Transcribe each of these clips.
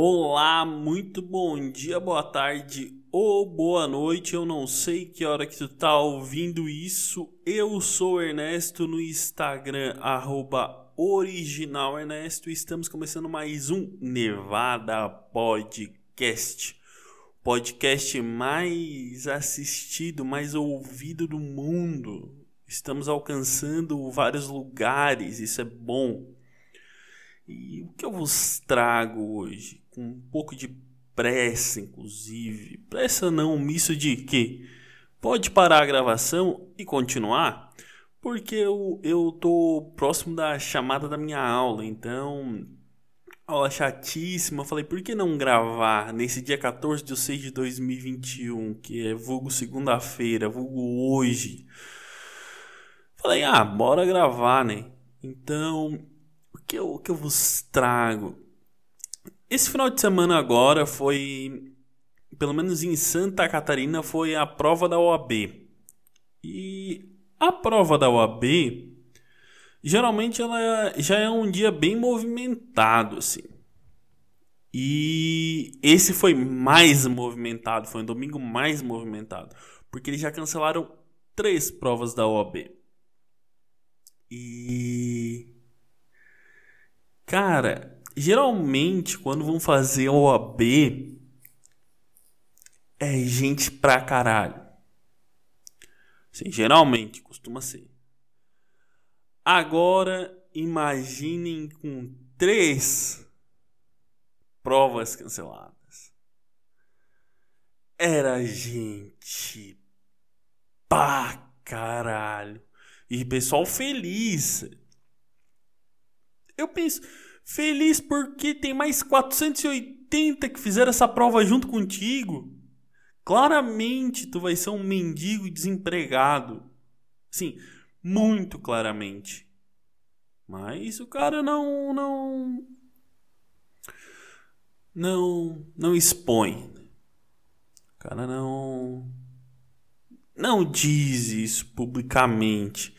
Olá, muito bom dia, boa tarde ou boa noite. Eu não sei que hora que tu tá ouvindo isso. Eu sou Ernesto no Instagram, arroba original Ernesto. Estamos começando mais um Nevada Podcast. Podcast mais assistido, mais ouvido do mundo. Estamos alcançando vários lugares, isso é bom. E o que eu vos trago hoje? Com um pouco de pressa, inclusive. Pressa não, misto de que pode parar a gravação e continuar, porque eu, eu tô próximo da chamada da minha aula, então. Aula chatíssima. Falei, por que não gravar nesse dia 14 de 6 de 2021, que é vulgo segunda-feira, vulgo hoje? Falei, ah, bora gravar, né? Então, o que eu, o que eu vos trago? Esse final de semana agora foi, pelo menos em Santa Catarina, foi a prova da OAB. E a prova da OAB, geralmente ela já é um dia bem movimentado, assim. E esse foi mais movimentado, foi um domingo mais movimentado, porque eles já cancelaram três provas da OAB. E Cara, geralmente quando vão fazer OAB é gente pra caralho. Sim, geralmente costuma ser. Agora imaginem com três provas canceladas. Era gente pra caralho. E pessoal feliz. Eu penso, feliz porque tem mais 480 que fizeram essa prova junto contigo. Claramente tu vai ser um mendigo desempregado. Sim, muito claramente. Mas o cara não não não não expõe. O cara não não diz isso publicamente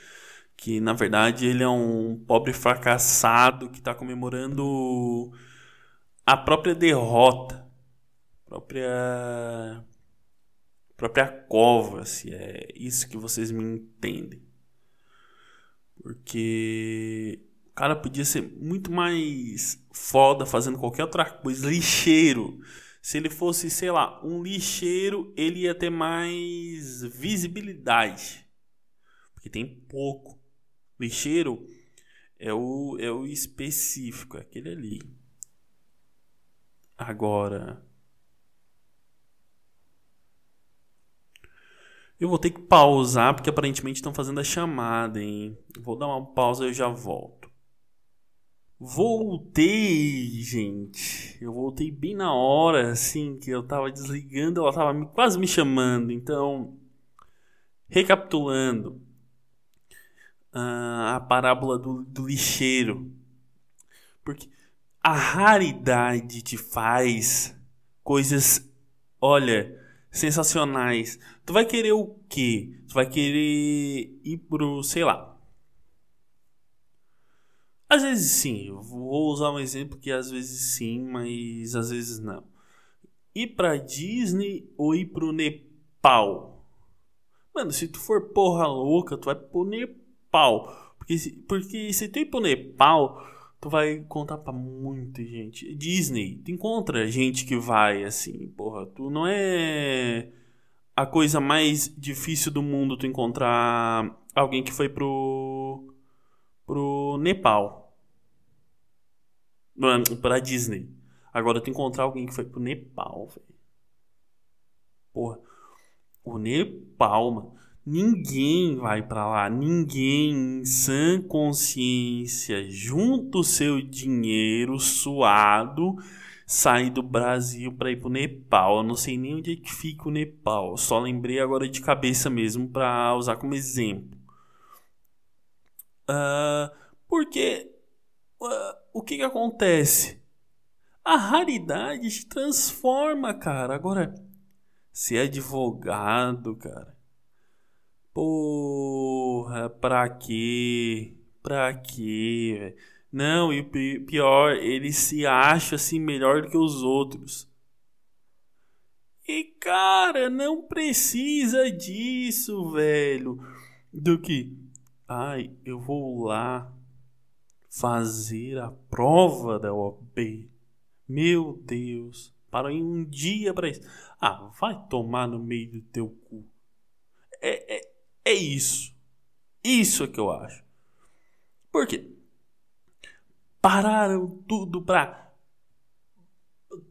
que na verdade ele é um pobre fracassado que está comemorando a própria derrota, a própria própria cova, se é isso que vocês me entendem. Porque o cara podia ser muito mais foda fazendo qualquer outra coisa, lixeiro. Se ele fosse, sei lá, um lixeiro, ele ia ter mais visibilidade. Porque tem pouco. Lixeiro é o, é o específico, é aquele ali. Agora. Eu vou ter que pausar porque aparentemente estão fazendo a chamada, hein? Vou dar uma pausa e eu já volto. Voltei, gente. Eu voltei bem na hora, assim, que eu tava desligando, ela tava quase me chamando. Então, recapitulando uh, a parábola do, do lixeiro. Porque a raridade te faz coisas, olha, sensacionais. Tu vai querer o quê? Tu vai querer ir pro, sei lá. Às vezes sim, vou usar um exemplo que às vezes sim, mas às vezes não. Ir pra Disney ou ir pro Nepal? Mano, se tu for porra louca, tu vai pro Nepal Nepal. Porque, porque se tu ir pro Nepal, tu vai contar pra muita gente. Disney, tu encontra gente que vai assim, porra. Tu não é a coisa mais difícil do mundo tu encontrar alguém que foi pro pro Nepal. Pra Disney. Agora tu encontrar alguém que foi pro Nepal, velho. Porra. O Nepal, mano. Ninguém vai para lá, ninguém em sã consciência junta o seu dinheiro suado, sai do Brasil para ir pro Nepal. Eu não sei nem onde é que fica o Nepal, só lembrei agora de cabeça mesmo para usar como exemplo. Uh, porque uh, o que, que acontece? A raridade te transforma, cara. Agora, ser advogado, cara Porra, pra quê? Pra quê? Não, e pior, ele se acha assim melhor do que os outros. E cara, não precisa disso, velho. Do que, ai, eu vou lá fazer a prova da OAB. Meu Deus, para um dia para isso. Ah, vai tomar no meio do teu cu. É, é, é isso. Isso é que eu acho. Por quê? pararam tudo para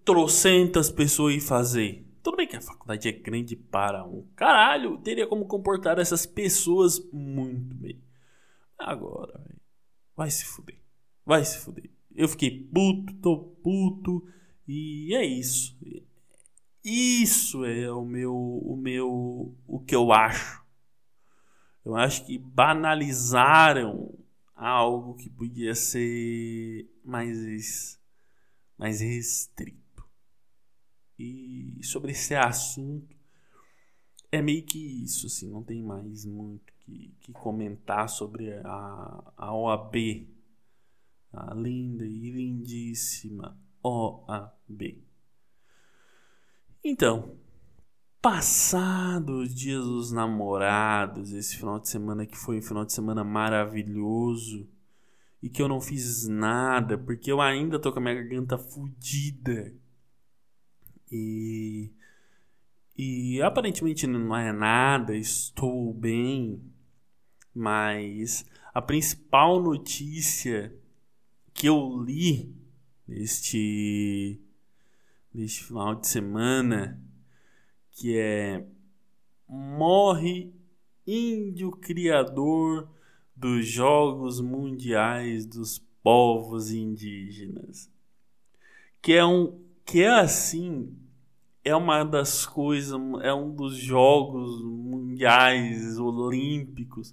trocentas pessoas ir fazer. Tudo bem que a faculdade é grande para um caralho, teria como comportar essas pessoas muito bem. Agora, vai se fuder. Vai se fuder. Eu fiquei puto, tô puto e é isso. Isso é o meu o meu o que eu acho. Eu acho que banalizaram algo que podia ser mais, mais restrito. E sobre esse assunto, é meio que isso, assim, não tem mais muito que, que comentar sobre a, a OAB, a linda e lindíssima OAB. Então, Passados os dias dos namorados, esse final de semana que foi um final de semana maravilhoso e que eu não fiz nada porque eu ainda tô com a minha garganta fodida. E e aparentemente não é nada, estou bem, mas a principal notícia que eu li neste neste final de semana que é morre índio criador dos Jogos Mundiais dos Povos Indígenas. Que é um que é assim, é uma das coisas, é um dos jogos mundiais olímpicos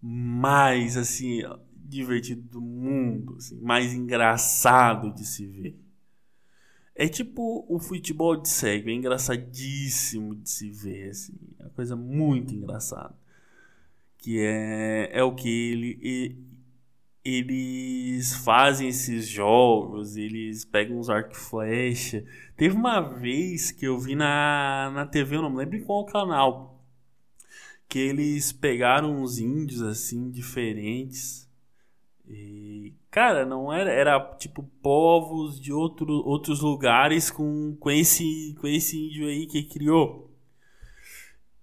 mais assim divertido do mundo, assim, mais engraçado de se ver. É tipo o futebol de cego, é engraçadíssimo de se ver, assim, é uma coisa muito engraçada. Que é, é o que ele, eles fazem esses jogos, eles pegam uns arco e flecha. Teve uma vez que eu vi na, na TV, eu não me lembro em qual canal, que eles pegaram uns índios assim diferentes e Cara, não era. Era tipo povos de outro, outros lugares com, com, esse, com esse índio aí que criou.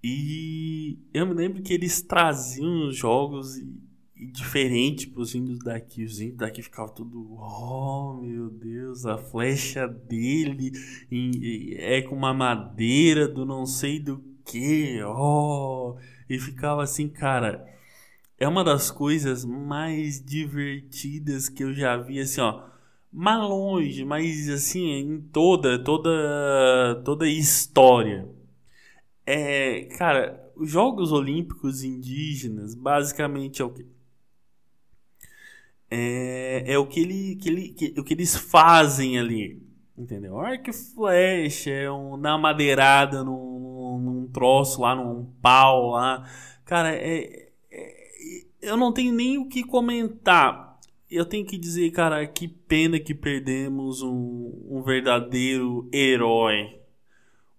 E eu me lembro que eles traziam jogos diferentes para os índios daqui. Os índios daqui ficavam tudo. Oh meu Deus, a flecha dele é com uma madeira do não sei do que. Oh! E ficava assim, cara é uma das coisas mais divertidas que eu já vi, assim, ó. Mas longe, mas assim, em toda, toda, toda história. É, cara, os Jogos Olímpicos Indígenas, basicamente é o que? É, é o que, ele, que, ele, que, o que eles fazem ali. Entendeu? Arco e flecha, é um, uma madeirada num, num troço lá, num pau lá. Cara, é, eu não tenho nem o que comentar. Eu tenho que dizer, cara, que pena que perdemos um, um verdadeiro herói.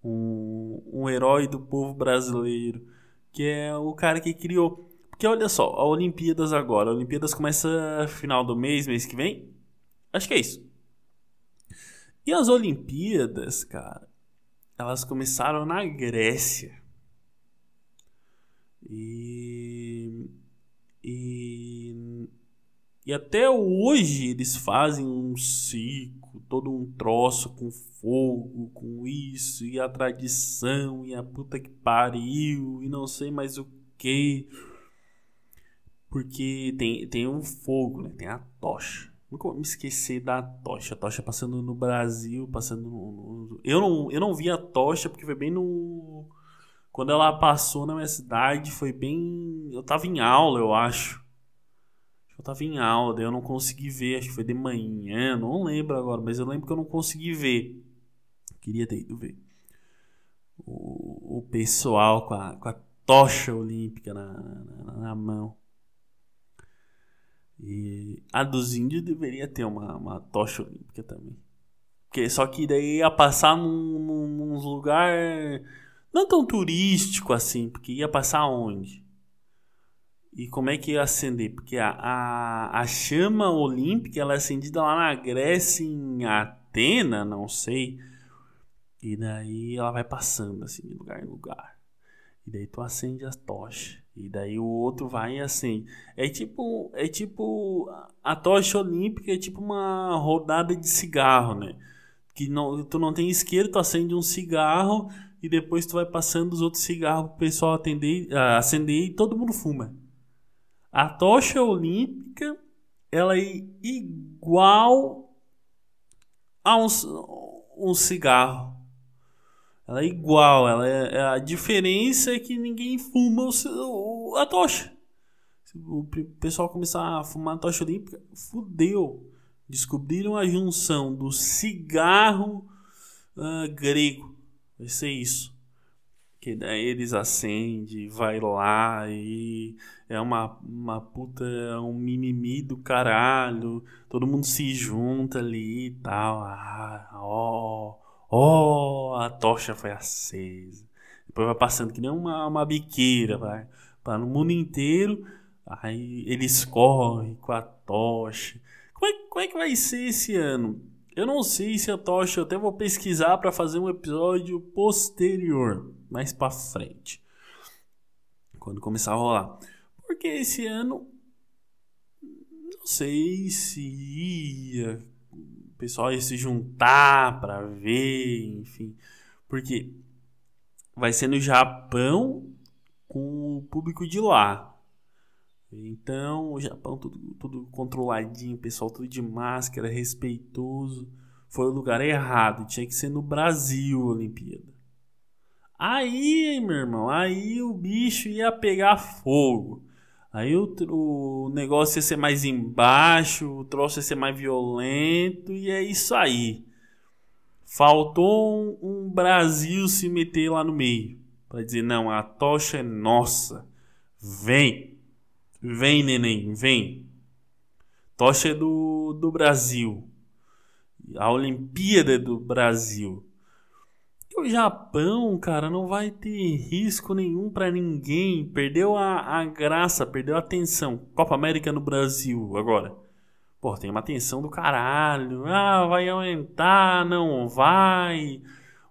Um, um herói do povo brasileiro. Que é o cara que criou. Porque olha só, a Olimpíadas agora. A Olimpíadas começa final do mês, mês que vem. Acho que é isso. E as Olimpíadas, cara, elas começaram na Grécia. E e, e até hoje eles fazem um ciclo, todo um troço com fogo, com isso, e a tradição, e a puta que pariu, e não sei mais o que. Porque tem, tem um fogo, né? Tem a tocha. Nunca vou me esquecer da tocha. A tocha passando no Brasil, passando no, no. eu, não, eu não vi a tocha porque foi bem no quando ela passou na minha cidade, foi bem. Eu tava em aula, eu acho. Eu tava em aula, eu não consegui ver, acho que foi de manhã, não lembro agora, mas eu lembro que eu não consegui ver. Queria ter ido ver. O, o pessoal com a, com a tocha olímpica na, na, na mão. E a dos índios deveria ter uma, uma tocha olímpica também. Porque, só que daí ia passar num, num, num lugar não tão turístico assim, porque ia passar onde? E como é que ia acender? Porque a, a, a chama olímpica ela é acendida lá na Grécia, em Atena, não sei. E daí ela vai passando assim de lugar em lugar. E daí tu acende as tochas. E daí o outro vai e acende. É tipo, é tipo a tocha olímpica é tipo uma rodada de cigarro, né? Que não, tu não tem isqueiro, tu acende um cigarro e depois tu vai passando os outros cigarros pro pessoal atender, uh, acender e todo mundo fuma. A tocha olímpica ela é igual a um, um cigarro. Ela é igual, ela é, é, a diferença é que ninguém fuma o, a tocha. Se o pessoal começar a fumar a tocha olímpica, fudeu. Descobriram a junção do cigarro uh, grego. Vai ser isso. Que daí eles acendem, vai lá e é uma, uma puta, é um mimimi do caralho. Todo mundo se junta ali e tal. Ah, ó, ó, a tocha foi acesa. Depois vai passando que nem uma, uma biqueira, vai. Para no mundo inteiro. Aí eles correm com a tocha. Como é, como é que vai ser esse ano? Eu não sei se a tocha, eu até vou pesquisar para fazer um episódio posterior, mais para frente. Quando começar a rolar. Porque esse ano não sei se ia o pessoal ia se juntar para ver, enfim. Porque vai ser no Japão com o público de lá. Então, o Japão tudo, tudo controladinho, pessoal tudo de máscara, respeitoso. Foi o lugar errado, tinha que ser no Brasil a Olimpíada. Aí, meu irmão, aí o bicho ia pegar fogo. Aí o, o negócio ia ser mais embaixo, o troço ia ser mais violento, e é isso aí. Faltou um, um Brasil se meter lá no meio. Para dizer, não, a tocha é nossa. Vem. Vem, neném, vem. Tocha é do, do Brasil. A Olimpíada é do Brasil o Japão, cara, não vai ter risco nenhum para ninguém. Perdeu a, a graça, perdeu a atenção. Copa América no Brasil agora. Pô, tem uma atenção do caralho. Ah, vai aumentar, não vai.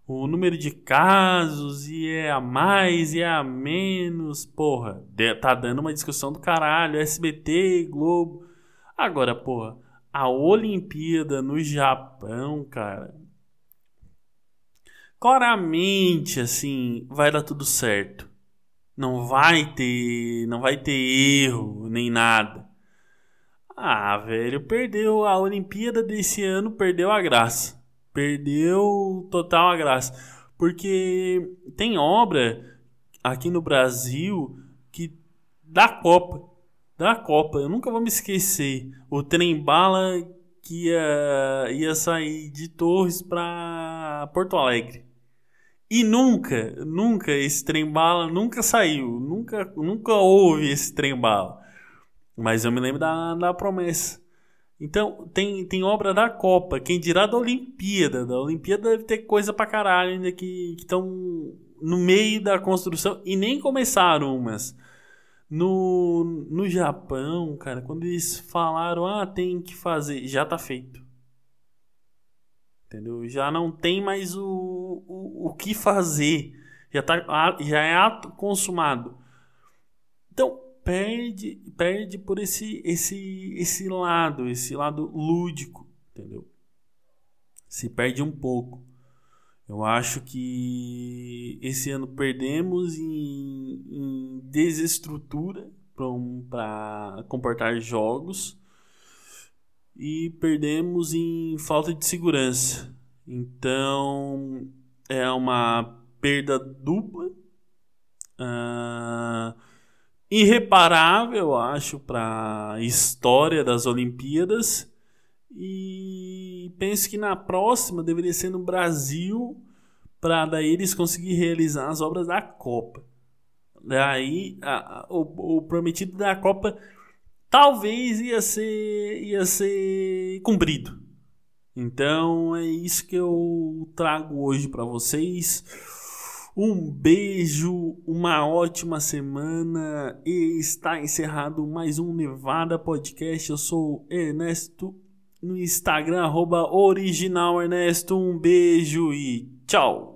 O número de casos e é a mais e é a menos. Porra, tá dando uma discussão do caralho. SBT, Globo. Agora, porra, a Olimpíada no Japão, cara claramente assim vai dar tudo certo. Não vai ter, não vai ter erro nem nada. Ah, velho, perdeu a Olimpíada desse ano, perdeu a graça. Perdeu total a graça. Porque tem obra aqui no Brasil que da Copa, da Copa, eu nunca vou me esquecer. O trem bala que ia, ia sair de Torres para Porto Alegre. E nunca, nunca esse trem bala nunca saiu, nunca, nunca houve esse trem bala. Mas eu me lembro da, da promessa. Então, tem, tem obra da Copa, quem dirá da Olimpíada. Da Olimpíada deve ter coisa pra caralho ainda que estão no meio da construção e nem começaram umas. No, no Japão, cara, quando eles falaram, ah, tem que fazer, já tá feito entendeu? Já não tem mais o, o, o que fazer, já, tá, já é ato consumado. Então, perde, perde por esse, esse, esse lado, esse lado lúdico, entendeu? Se perde um pouco. Eu acho que esse ano perdemos em, em desestrutura para comportar jogos e perdemos em falta de segurança. Então é uma perda dupla, uh, irreparável, acho, para a história das Olimpíadas. E penso que na próxima deveria ser no Brasil, para daí eles conseguirem realizar as obras da Copa. Daí a, a, o, o prometido da Copa talvez ia ser ia ser cumprido. Então é isso que eu trago hoje para vocês. Um beijo, uma ótima semana e está encerrado mais um Nevada Podcast. Eu sou Ernesto no Instagram, arroba original Ernesto. Um beijo e tchau!